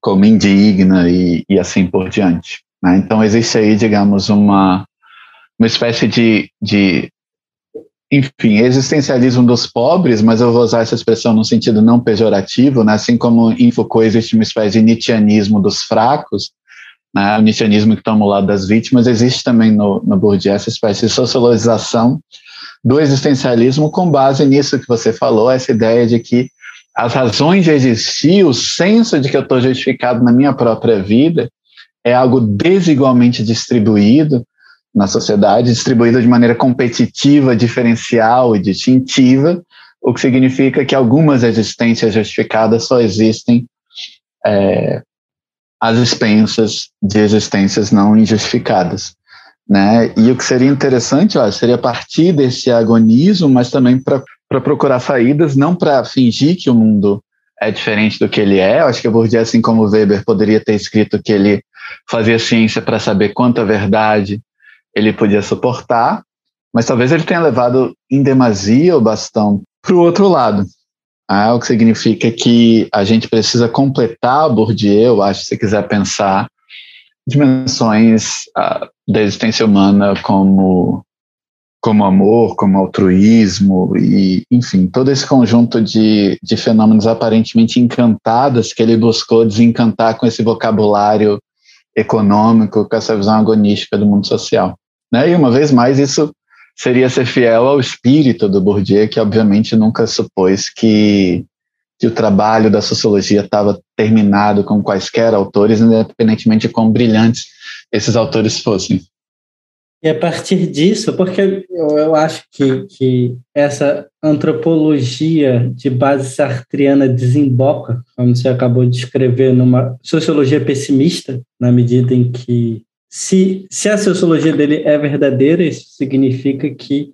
como indigna e, e assim por diante. Né? Então, existe aí, digamos, uma, uma espécie de, de, enfim, existencialismo dos pobres, mas eu vou usar essa expressão no sentido não pejorativo, né? assim como em Foucault existe uma espécie de nietzscheanismo dos fracos, né? o nietzscheanismo que toma o lado das vítimas, existe também no, no Bourdieu essa espécie de sociologização do existencialismo com base nisso que você falou, essa ideia de que as razões de existir, o senso de que eu estou justificado na minha própria vida, é algo desigualmente distribuído na sociedade, distribuído de maneira competitiva, diferencial e distintiva, o que significa que algumas existências justificadas só existem é, às expensas de existências não injustificadas. Né? E o que seria interessante ó, seria partir desse agonismo, mas também para procurar saídas, não para fingir que o mundo é diferente do que ele é. Eu acho que Bourdieu, assim como Weber, poderia ter escrito que ele fazia ciência para saber quanta verdade ele podia suportar, mas talvez ele tenha levado em demasia o bastão para o outro lado. Ah, o que significa que a gente precisa completar Bourdieu, eu acho, se quiser pensar dimensões ah, da existência humana como como amor, como altruísmo e, enfim, todo esse conjunto de, de fenômenos aparentemente encantados que ele buscou desencantar com esse vocabulário econômico, com essa visão agonística do mundo social. Né? E uma vez mais, isso seria ser fiel ao espírito do Bourdieu, que obviamente nunca supôs que, que o trabalho da sociologia estava terminado com quaisquer autores, independentemente de quão brilhantes esses autores fossem. E a partir disso, porque eu, eu acho que, que essa antropologia de base sartriana desemboca, como você acabou de escrever, numa sociologia pessimista, na medida em que se, se a sociologia dele é verdadeira, isso significa que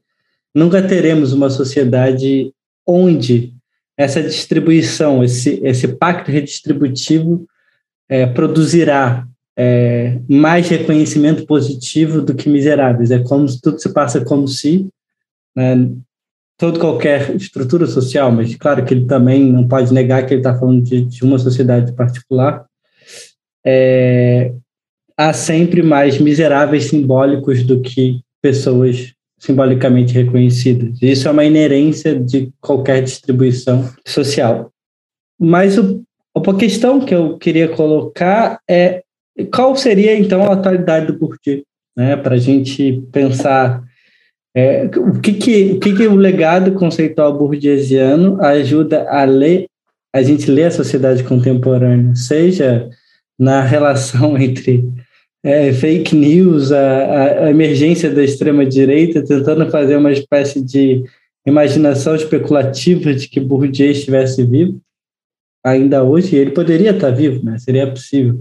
nunca teremos uma sociedade onde essa distribuição, esse, esse pacto redistributivo é, produzirá é, mais reconhecimento positivo do que miseráveis. É como tudo se passa como se né, toda qualquer estrutura social, mas claro que ele também não pode negar que ele está falando de, de, uma sociedade particular, é, há sempre mais miseráveis simbólicos do que pessoas simbolicamente reconhecidas. Isso é uma inerência de qualquer distribuição social. Mas o, a questão que eu queria colocar é qual seria então a atualidade do Bourdieu, né, para a gente pensar é, o que que o que que o legado conceitual bourdieusiano ajuda a ler a gente ler a sociedade contemporânea, seja na relação entre é, fake news, a, a, emergência da extrema-direita, tentando fazer uma espécie de imaginação especulativa de que Bourdieu estivesse vivo, ainda hoje, ele poderia estar vivo, né? seria possível.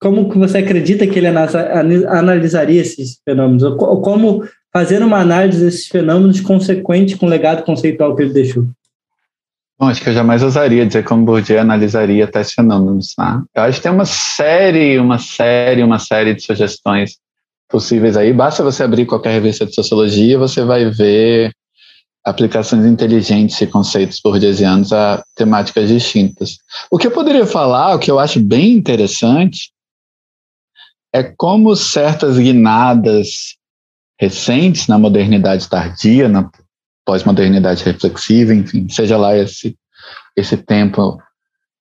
Como que você acredita que ele analisaria esses fenômenos? Ou como fazer uma análise desses fenômenos consequente com o legado conceitual que ele deixou? Bom, acho que eu jamais ousaria dizer como Bourdieu analisaria tais fenômenos. Tá? Eu acho que tem uma série, uma série, uma série de sugestões possíveis aí. Basta você abrir qualquer revista de sociologia, você vai ver aplicações inteligentes e conceitos bourdieusianos a temáticas distintas. O que eu poderia falar, o que eu acho bem interessante, é como certas guinadas recentes na modernidade tardia, na pós-modernidade reflexiva, enfim, seja lá esse, esse tempo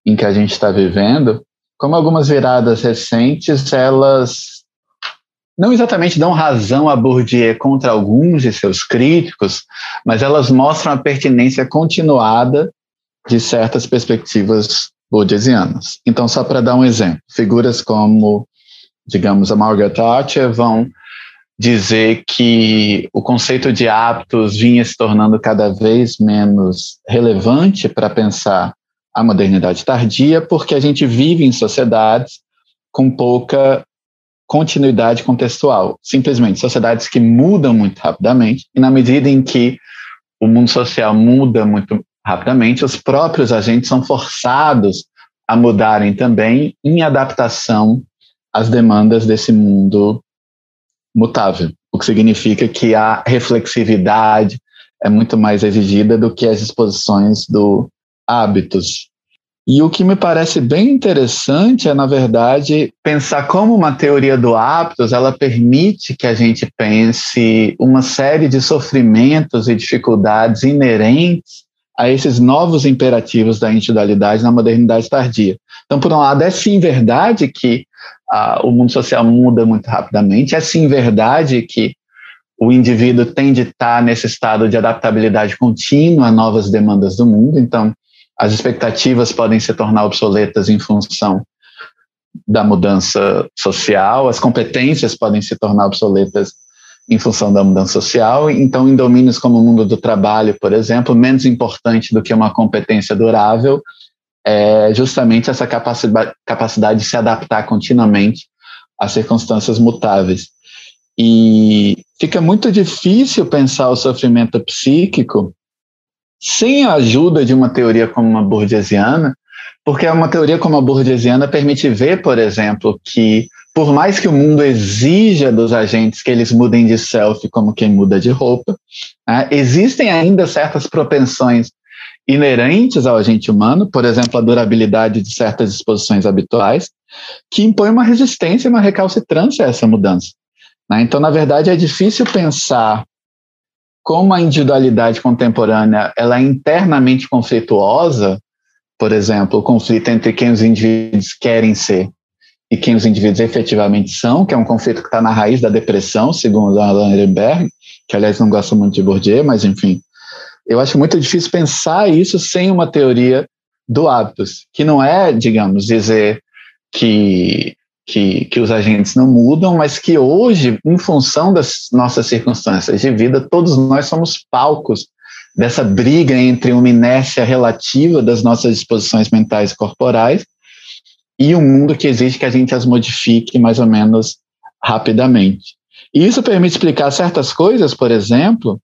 em que a gente está vivendo, como algumas viradas recentes, elas não exatamente dão razão a Bourdieu contra alguns de seus críticos, mas elas mostram a pertinência continuada de certas perspectivas bourdieusianas. Então, só para dar um exemplo, figuras como, digamos, a Margaret Thatcher vão dizer que o conceito de hábitos vinha se tornando cada vez menos relevante para pensar a modernidade tardia, porque a gente vive em sociedades com pouca continuidade contextual. Simplesmente sociedades que mudam muito rapidamente, e na medida em que o mundo social muda muito rapidamente, os próprios agentes são forçados a mudarem também em adaptação às demandas desse mundo mutável, o que significa que a reflexividade é muito mais exigida do que as exposições do hábitos. E o que me parece bem interessante é, na verdade, pensar como uma teoria do hábitos, ela permite que a gente pense uma série de sofrimentos e dificuldades inerentes a esses novos imperativos da individualidade na modernidade tardia. Então, por um lado, é sim verdade que o mundo social muda muito rapidamente. É sim verdade que o indivíduo tem de estar nesse estado de adaptabilidade contínua a novas demandas do mundo, então as expectativas podem se tornar obsoletas em função da mudança social, as competências podem se tornar obsoletas em função da mudança social. Então, em domínios como o mundo do trabalho, por exemplo, menos importante do que uma competência durável é justamente essa capacidade, de se adaptar continuamente às circunstâncias mutáveis. E fica muito difícil pensar o sofrimento psíquico sem a ajuda de uma teoria como uma burguesiana, porque uma teoria como a burguesiana permite ver, por exemplo, que por mais que o mundo exija dos agentes que eles mudem de selfie como quem muda de roupa, né, existem ainda certas propensões inerentes ao agente humano, por exemplo, a durabilidade de certas disposições habituais, que impõe uma resistência uma recalcitrância a essa mudança. Né? Então, na verdade, é difícil pensar como a individualidade contemporânea ela é internamente conflituosa, por exemplo, o conflito entre quem os indivíduos querem ser e quem os indivíduos efetivamente são, que é um conflito que está na raiz da depressão, segundo Alan Ehrenberg, que aliás não gosta muito de Bourdieu, mas enfim, eu acho muito difícil pensar isso sem uma teoria do hábitos, que não é, digamos, dizer que, que, que os agentes não mudam, mas que hoje, em função das nossas circunstâncias de vida, todos nós somos palcos dessa briga entre uma inércia relativa das nossas disposições mentais e corporais e um mundo que exige que a gente as modifique mais ou menos rapidamente. E isso permite explicar certas coisas, por exemplo,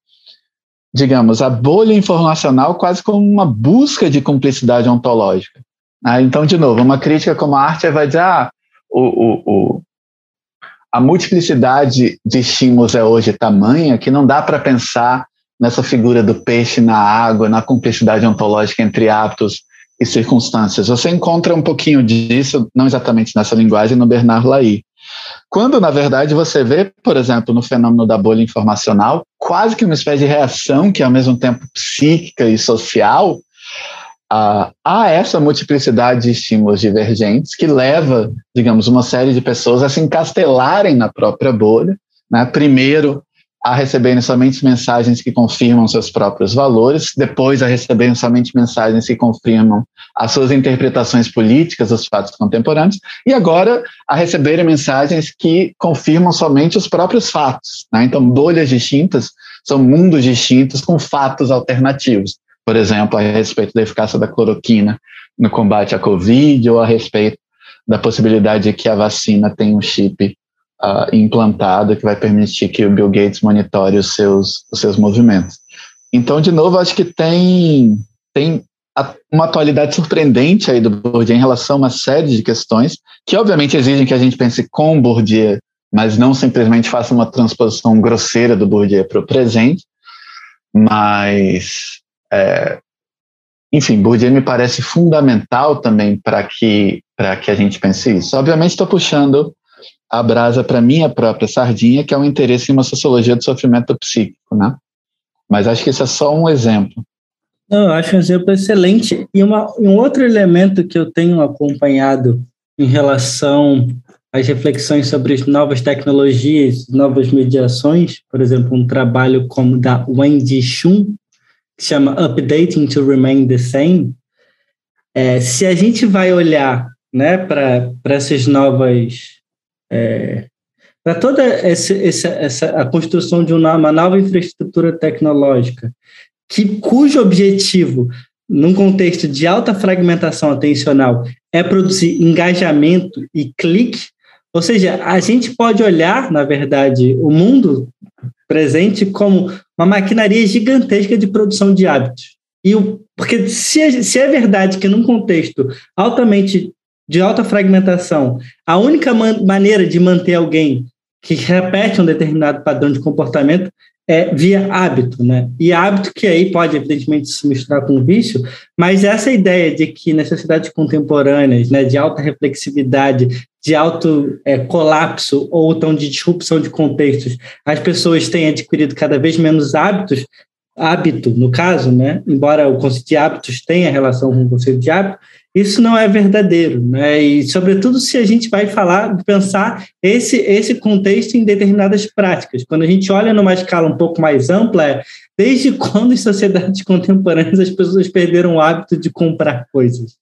digamos, a bolha informacional quase como uma busca de cumplicidade ontológica. Ah, então, de novo, uma crítica como a arte vai dizer, ah, o, o, o, a multiplicidade de estímulos é hoje tamanha que não dá para pensar nessa figura do peixe na água, na cumplicidade ontológica entre atos e circunstâncias. Você encontra um pouquinho disso, não exatamente nessa linguagem, no Bernard Lai. Quando, na verdade, você vê, por exemplo, no fenômeno da bolha informacional, quase que uma espécie de reação que é ao mesmo tempo psíquica e social a, a essa multiplicidade de estímulos divergentes que leva, digamos, uma série de pessoas a se encastelarem na própria bolha, né? primeiro a receberem somente mensagens que confirmam seus próprios valores, depois a receberem somente mensagens que confirmam as suas interpretações políticas dos fatos contemporâneos, e agora a receberem mensagens que confirmam somente os próprios fatos. Né? Então, bolhas distintas são mundos distintos com fatos alternativos. Por exemplo, a respeito da eficácia da cloroquina no combate à Covid, ou a respeito da possibilidade de que a vacina tenha um chip uh, implantado que vai permitir que o Bill Gates monitore os seus, os seus movimentos. Então, de novo, acho que tem, tem uma atualidade surpreendente aí do Bourdieu em relação a uma série de questões que, obviamente, exigem que a gente pense com Bourdieu, mas não simplesmente faça uma transposição grosseira do Bourdieu para o presente. Mas, é, enfim, Bourdieu me parece fundamental também para que, que a gente pense isso. Obviamente, estou puxando a brasa para minha própria sardinha, que é o interesse em uma sociologia do sofrimento psíquico, né? Mas acho que isso é só um exemplo. Não, eu acho um exemplo excelente. E uma, um outro elemento que eu tenho acompanhado em relação às reflexões sobre as novas tecnologias, novas mediações, por exemplo, um trabalho como da Wendy Shun, que chama Updating to Remain the Same, é, se a gente vai olhar né, para essas novas é, para toda essa, essa, a construção de uma, uma nova infraestrutura tecnológica, que, cujo objetivo, num contexto de alta fragmentação atencional, é produzir engajamento e clique, ou seja, a gente pode olhar, na verdade, o mundo presente como uma maquinaria gigantesca de produção de hábitos. E o, porque se é, se é verdade que num contexto altamente de alta fragmentação, a única man maneira de manter alguém que repete um determinado padrão de comportamento é via hábito, né? E hábito que aí pode, evidentemente, se misturar com vício, mas essa ideia de que necessidades contemporâneas, né, de alta reflexividade, de alto é, colapso ou então de disrupção de contextos, as pessoas têm adquirido cada vez menos hábitos, hábito, no caso, né? Embora o conceito de hábitos tenha relação com o conceito de hábito, isso não é verdadeiro, né? E sobretudo se a gente vai falar, pensar esse esse contexto em determinadas práticas. Quando a gente olha numa escala um pouco mais ampla, é desde quando em sociedades contemporâneas as pessoas perderam o hábito de comprar coisas?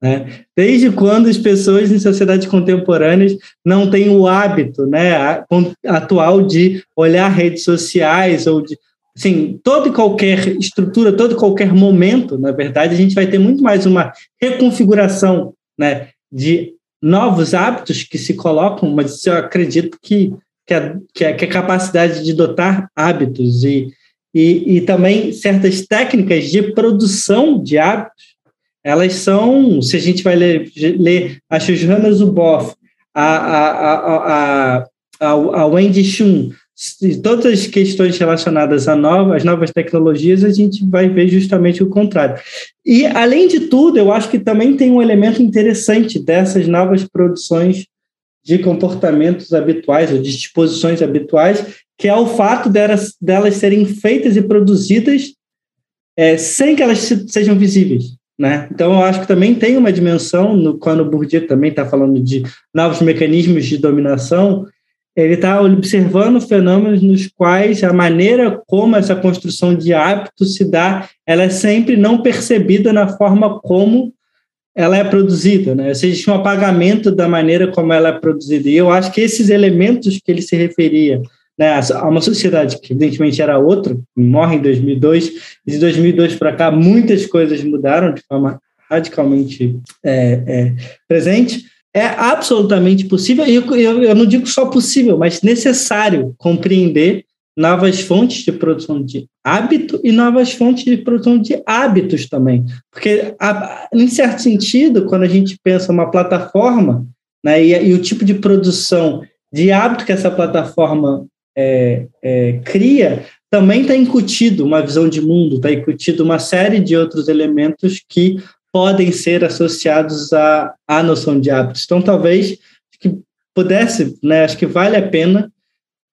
Né? Desde quando as pessoas em sociedades contemporâneas não têm o hábito né, atual de olhar redes sociais ou de Sim, toda e qualquer estrutura, todo e qualquer momento, na verdade, a gente vai ter muito mais uma reconfiguração né, de novos hábitos que se colocam, mas eu acredito que, que a, que a capacidade de dotar hábitos e, e, e também certas técnicas de produção de hábitos, elas são, se a gente vai ler, ler a Shoshana Zuboff, a, a, a, a, a Wendy Chun, todas as questões relacionadas a novas, às novas tecnologias, a gente vai ver justamente o contrário. E, além de tudo, eu acho que também tem um elemento interessante dessas novas produções de comportamentos habituais ou de disposições habituais, que é o fato delas, delas serem feitas e produzidas é, sem que elas sejam visíveis. Né? Então, eu acho que também tem uma dimensão, no, quando o Bourdieu também está falando de novos mecanismos de dominação, ele está observando fenômenos nos quais a maneira como essa construção de hábito se dá, ela é sempre não percebida na forma como ela é produzida, né? Existe um apagamento da maneira como ela é produzida. E eu acho que esses elementos que ele se referia, né, a uma sociedade que evidentemente era outra, morre em 2002, e de 2002 para cá muitas coisas mudaram de forma radicalmente é, é, presente, é absolutamente possível, e eu, eu, não digo só possível, mas necessário compreender novas fontes de produção de hábito e novas fontes de produção de hábitos também. Porque, em certo sentido, quando a gente pensa uma plataforma, né, e, e o tipo de produção de hábito que essa plataforma é, é, cria, também está incutido uma visão de mundo, está incutido uma série de outros elementos que podem ser associados à, à noção de hábitos. Então, talvez que pudesse, né, acho que vale a pena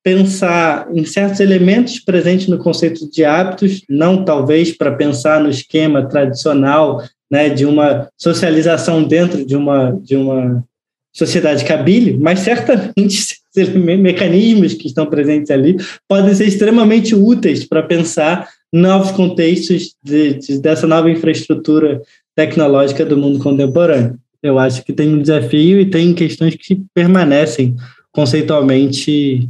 pensar em certos elementos presentes no conceito de hábitos, não talvez para pensar no esquema tradicional né, de uma socialização dentro de uma, de uma sociedade cabile, mas certamente mecanismos que estão presentes ali podem ser extremamente úteis para pensar novos contextos de, de, dessa nova infraestrutura tecnológica do mundo contemporâneo. Eu acho que tem um desafio e tem questões que permanecem conceitualmente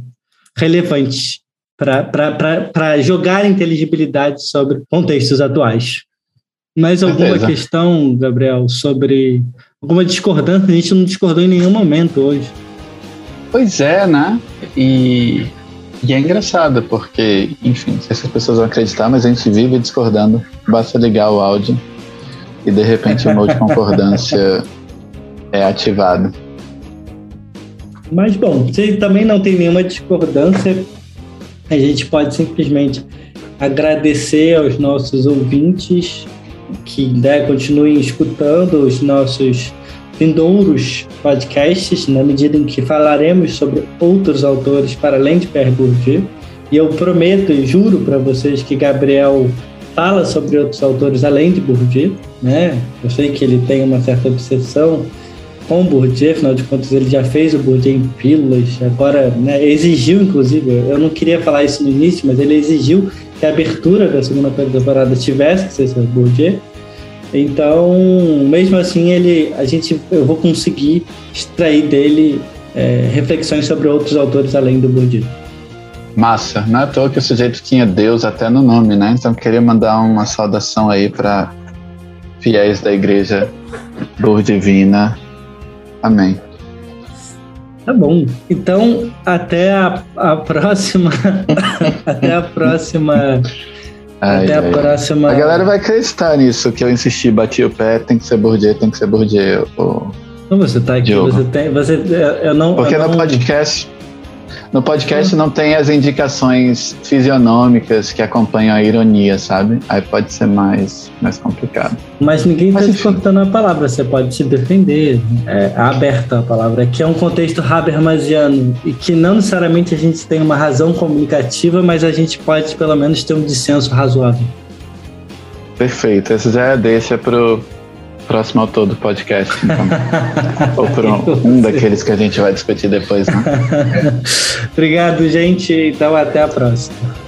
relevantes para jogar inteligibilidade sobre contextos atuais. Mais alguma Beleza. questão, Gabriel, sobre alguma discordância? A gente não discordou em nenhum momento hoje. Pois é, né? E, e é engraçado, porque, enfim, não sei se as pessoas vão acreditar, mas a gente vive discordando. Basta ligar o áudio e de repente o modo de concordância é ativado. Mas, bom, se também não tem nenhuma discordância, a gente pode simplesmente agradecer aos nossos ouvintes que né, continuem escutando os nossos vindouros podcasts, na medida em que falaremos sobre outros autores para além de Pierre Bourdieu. E eu prometo e juro para vocês que Gabriel fala sobre outros autores além de Bourdieu, né? Eu sei que ele tem uma certa obsessão com Bourdieu, afinal de contas ele já fez o Bourdieu em pílulas, agora né, exigiu, inclusive, eu não queria falar isso no início, mas ele exigiu que a abertura da segunda temporada tivesse que ser sobre Bourdieu. Então, mesmo assim, ele, a gente, eu vou conseguir extrair dele é, reflexões sobre outros autores além do Bourdieu. Massa, não é à toa que o sujeito tinha Deus até no nome, né? Então queria mandar uma saudação aí para fiéis da igreja Bourdievina Amém. Tá bom. Então, até a, a próxima. até a próxima. Ai, até ai, a próxima. A galera vai acreditar nisso, que eu insisti, bati o pé, tem que ser Bourdieu, tem que ser Bourdieu. Não, você tá aqui, Diogo. você tem. Você, eu não, Porque eu no não... podcast no podcast não tem as indicações fisionômicas que acompanham a ironia, sabe? Aí pode ser mais, mais complicado. Mas ninguém está cortando a palavra, você pode se defender. É aberta a palavra. Aqui é um contexto habermasiano e que não necessariamente a gente tem uma razão comunicativa, mas a gente pode pelo menos ter um dissenso razoável. Perfeito. Essa já é deixa pro próximo autor do podcast, então. Ou por um, um, daqueles que a gente vai discutir depois, né? Obrigado, gente. Então, até a próxima.